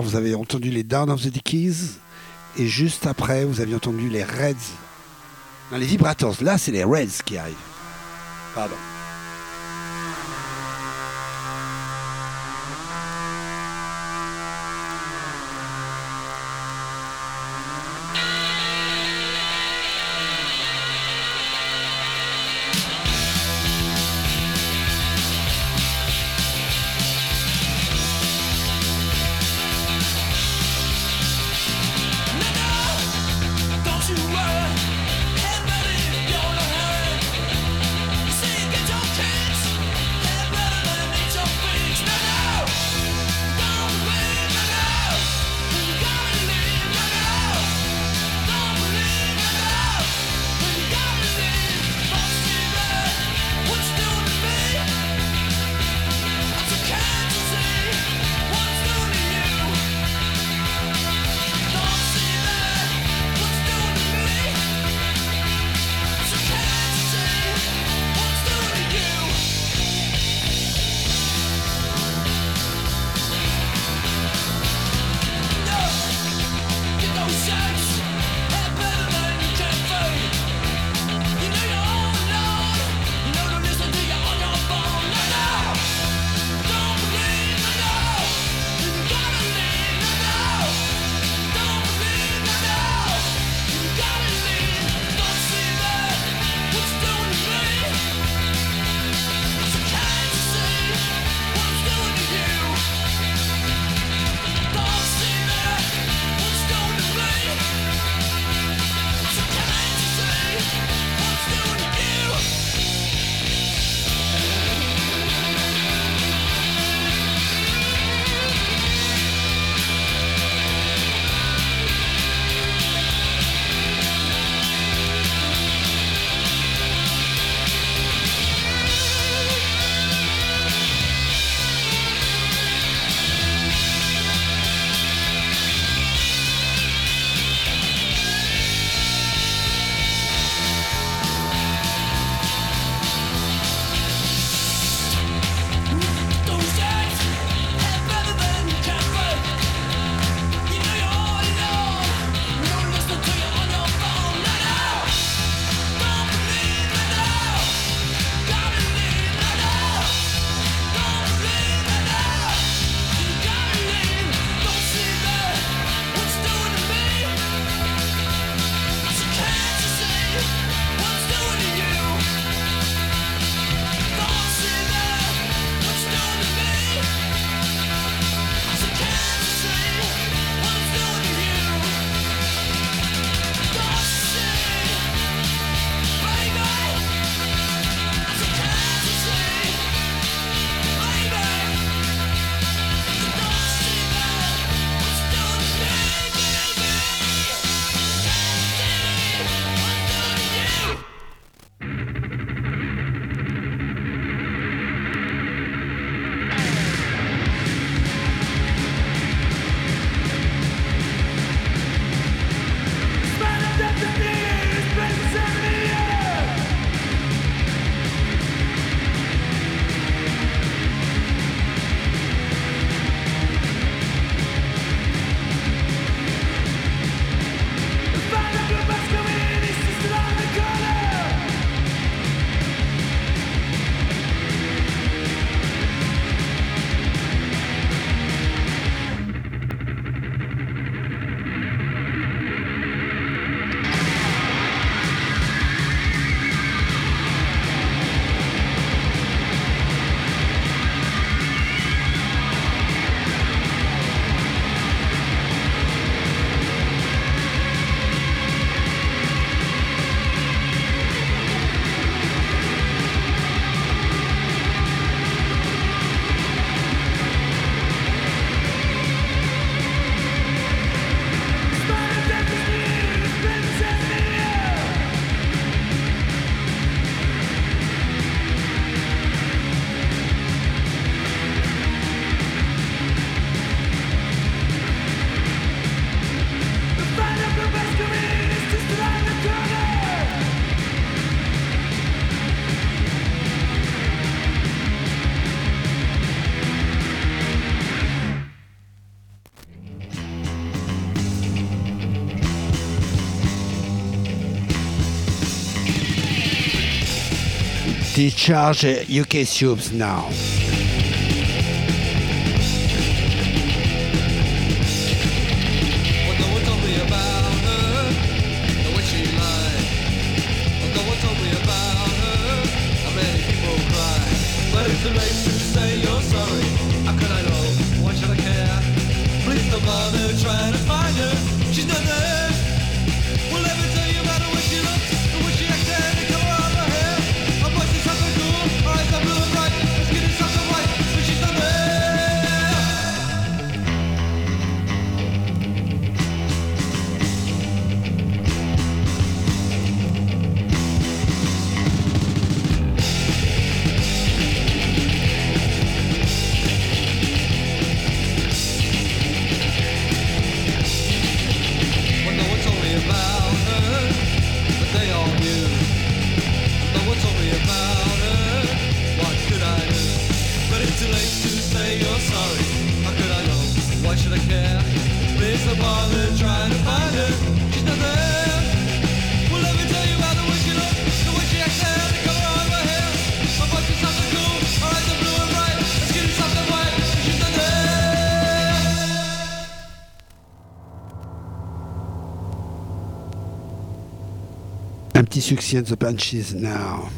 Vous avez entendu les Down of the Dickies et juste après, vous avez entendu les Reds. Non, les Vibrators. Là, c'est les Reds qui arrivent. Pardon. Discharge UK Subs now. Succès The Punches now.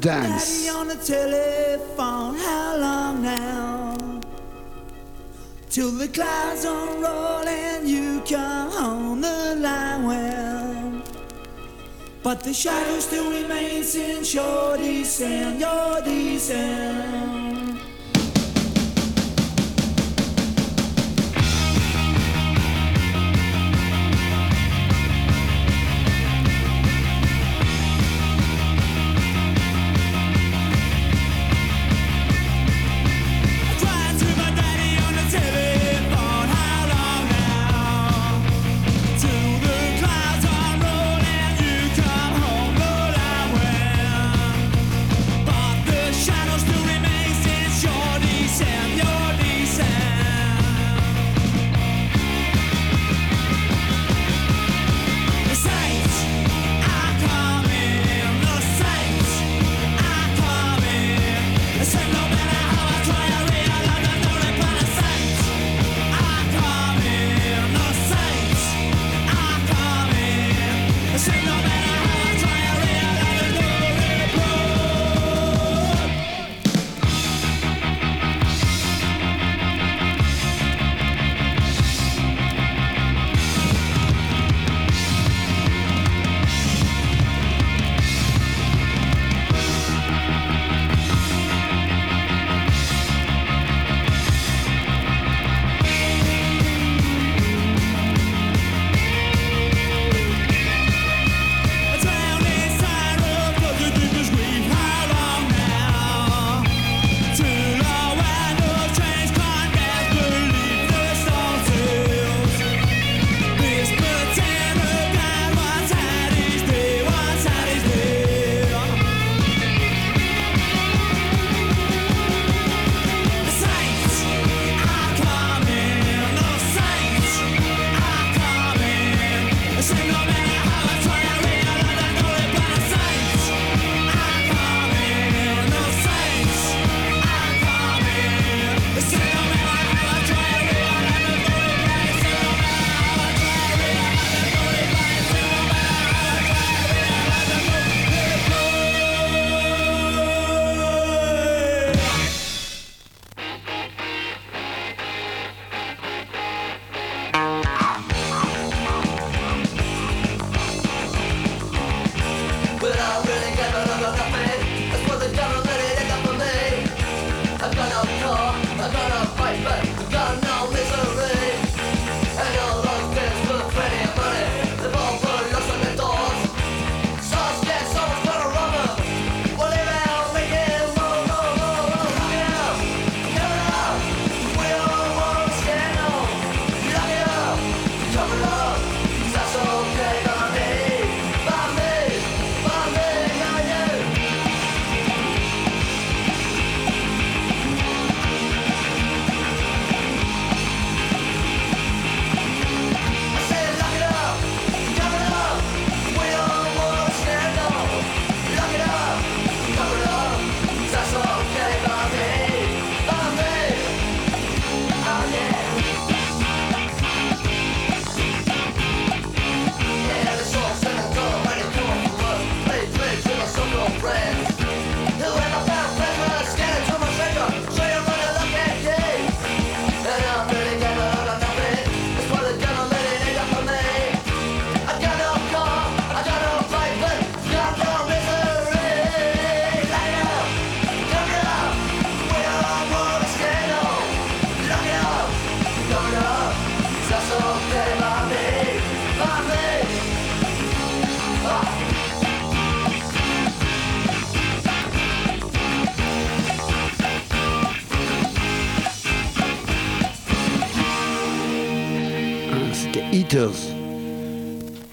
Dance. Daddy on the telephone, how long now? Till the clouds unroll and you come on the line well. But the shadow still remains in your descent, your descent.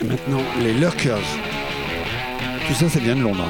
Maintenant, les Lurkers. Tout ça, ça vient de Londres.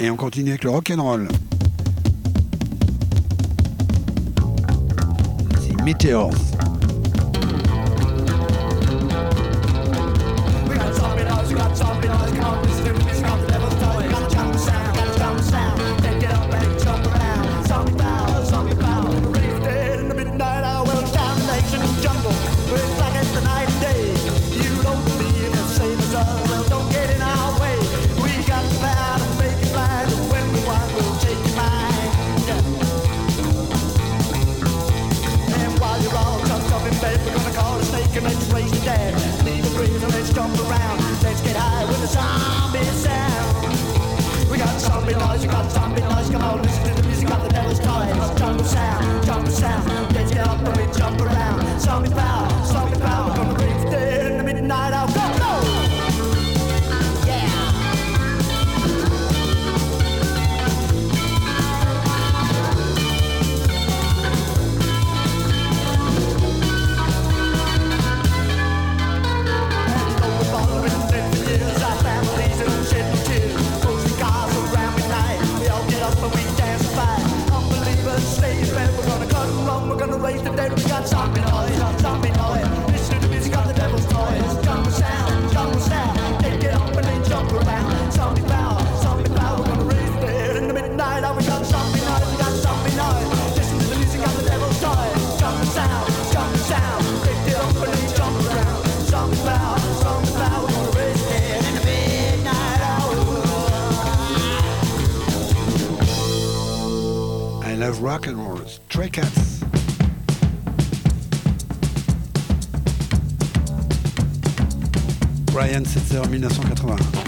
Et on continue avec le rock'n'roll. C'est Météor. zombie sound. We got zombie noise, we got zombie noise. Come on, listen to the music of the devil's toys. Jungle sound, jungle sound. Let's up and we jump around. Zombie sound. Rock and roll. Stray Cats. Brian Setzer, 1981.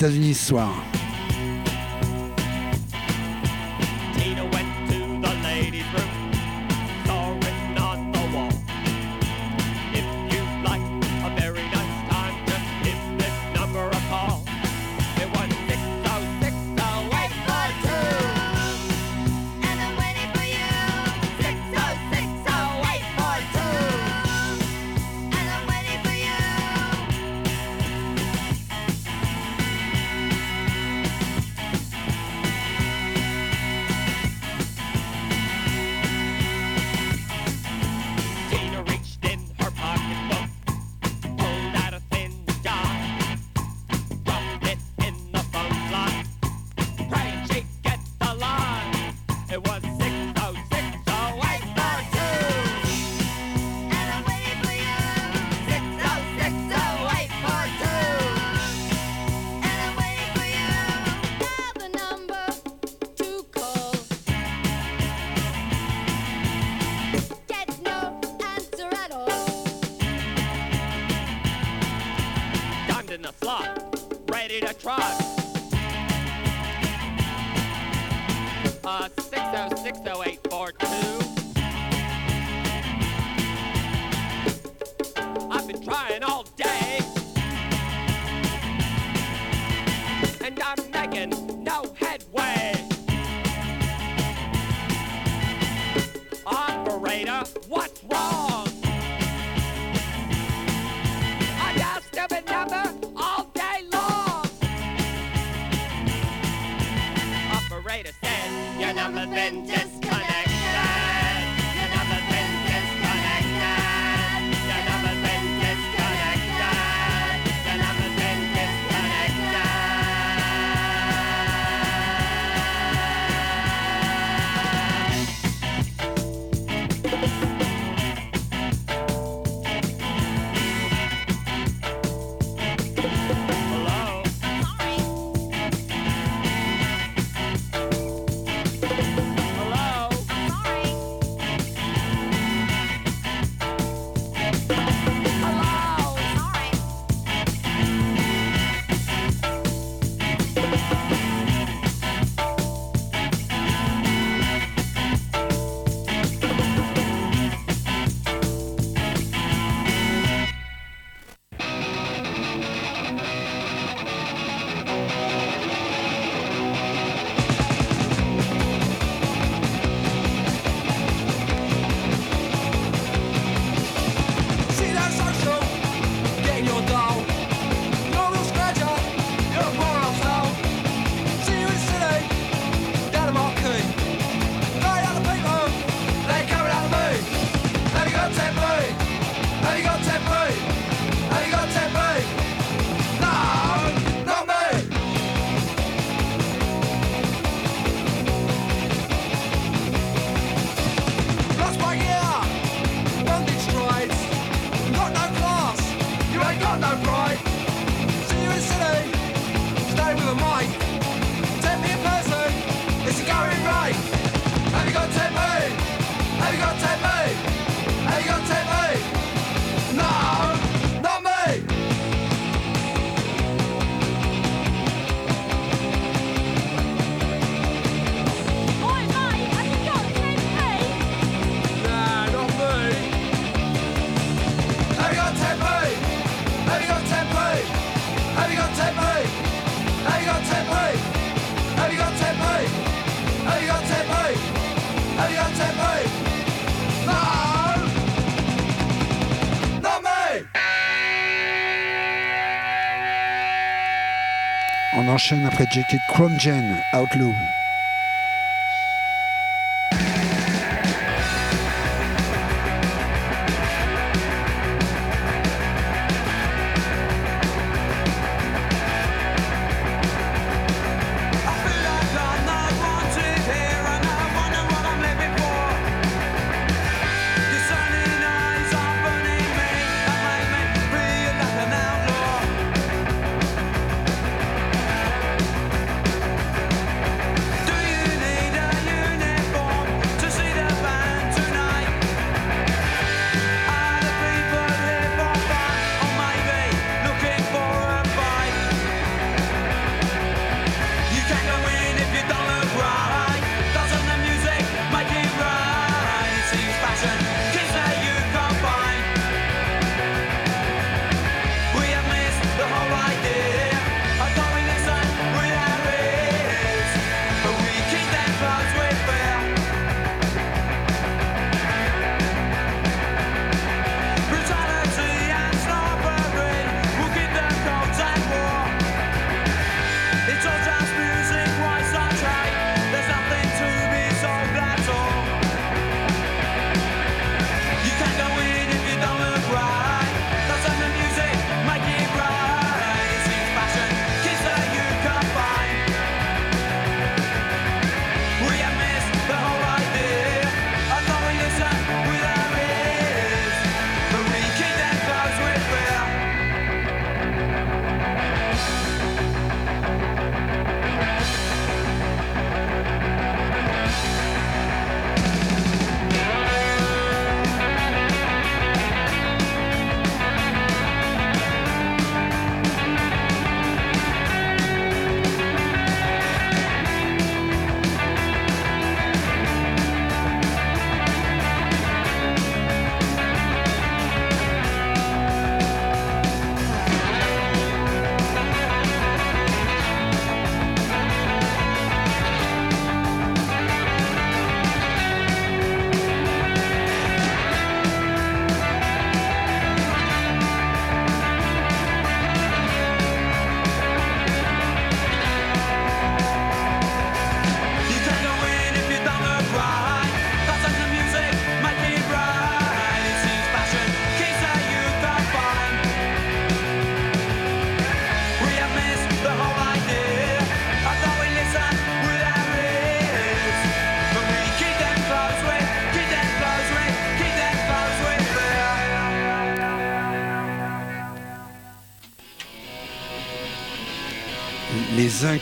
États-Unis ce soir. On enchaîne après JT Chrome Gen Outlook.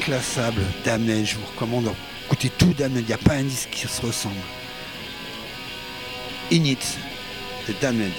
Inclassables Damned. Je vous recommande d'écouter tout Damned. Il n'y a pas un disque qui se ressemble. Init de Damned.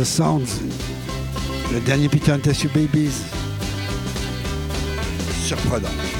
The Sounds, le dernier Peter and Babies. Surprenant.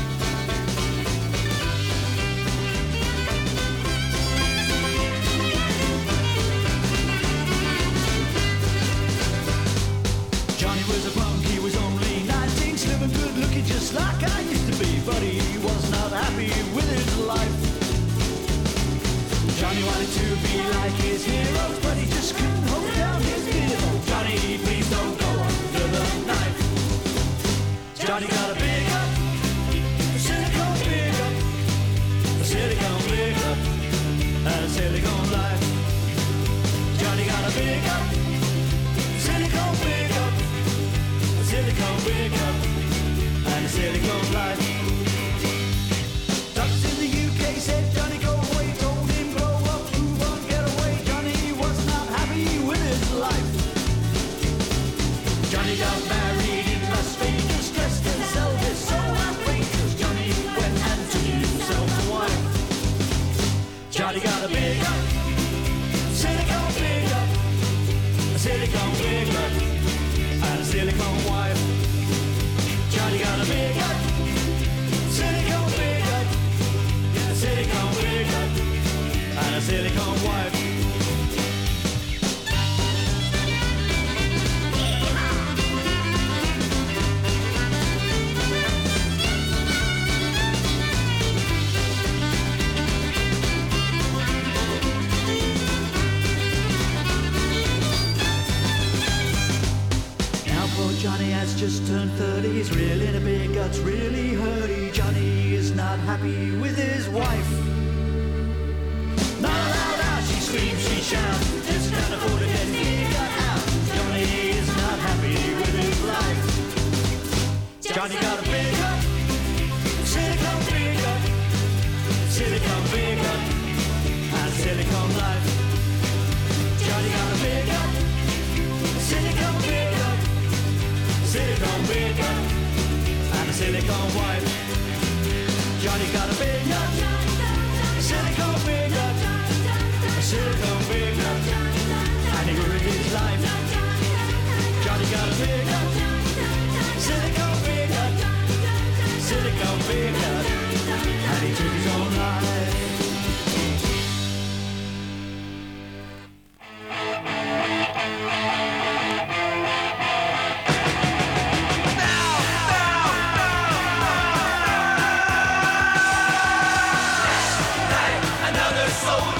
soul.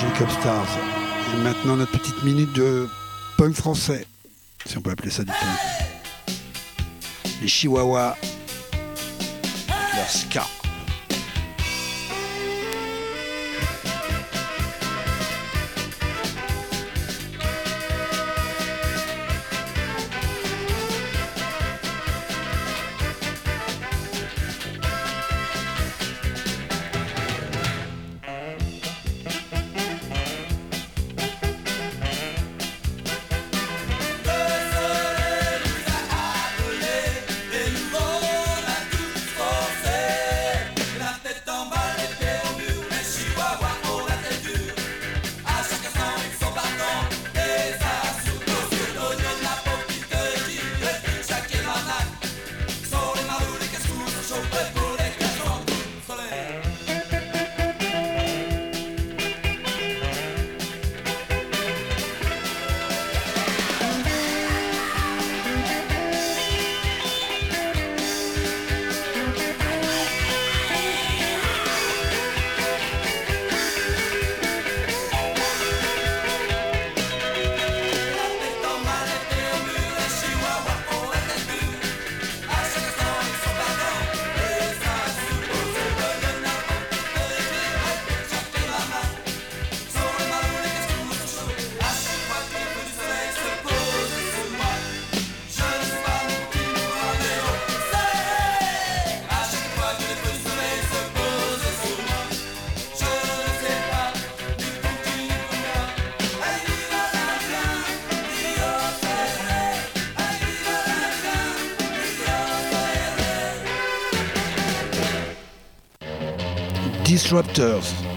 Angelic Stars. Et maintenant, notre petite minute de punk français, si on peut appeler ça du punk. Les Chihuahuas, leur ska. Disruptors.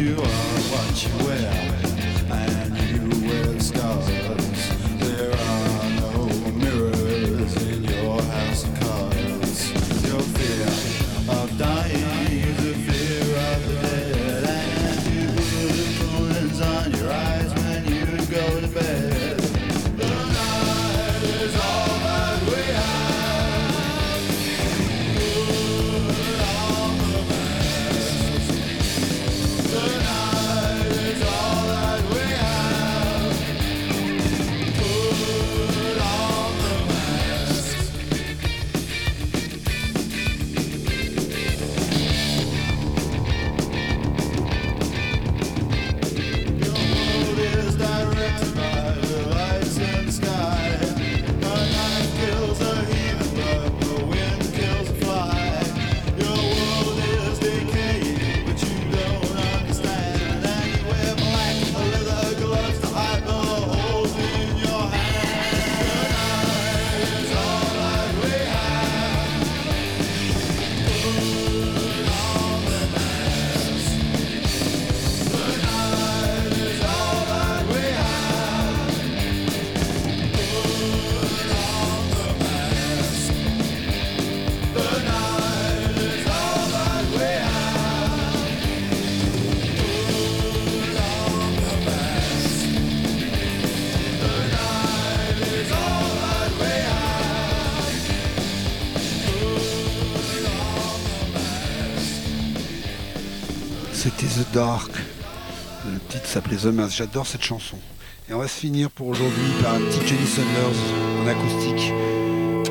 you are what you wear. The Mass. J'adore cette chanson. Et on va se finir pour aujourd'hui par un petit Jenny Sanders en acoustique.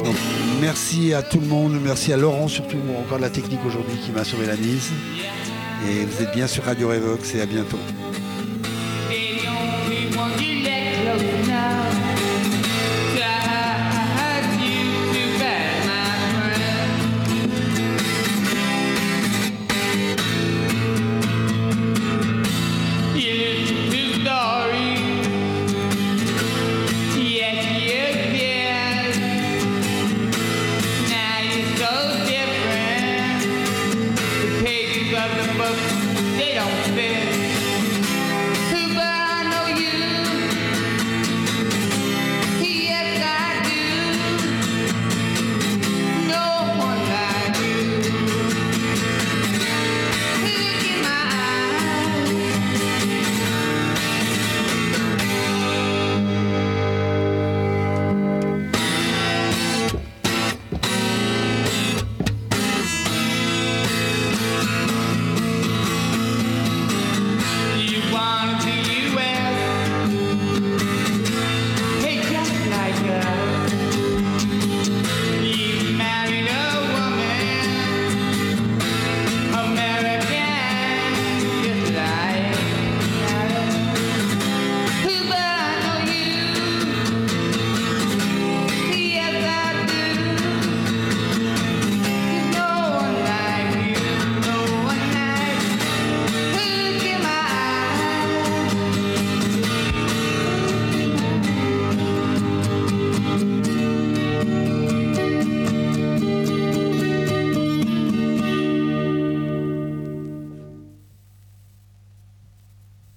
Donc, merci à tout le monde, merci à Laurent surtout, encore de la technique aujourd'hui qui m'a sauvé la mise. Et vous êtes bien sur Radio Revox et à bientôt.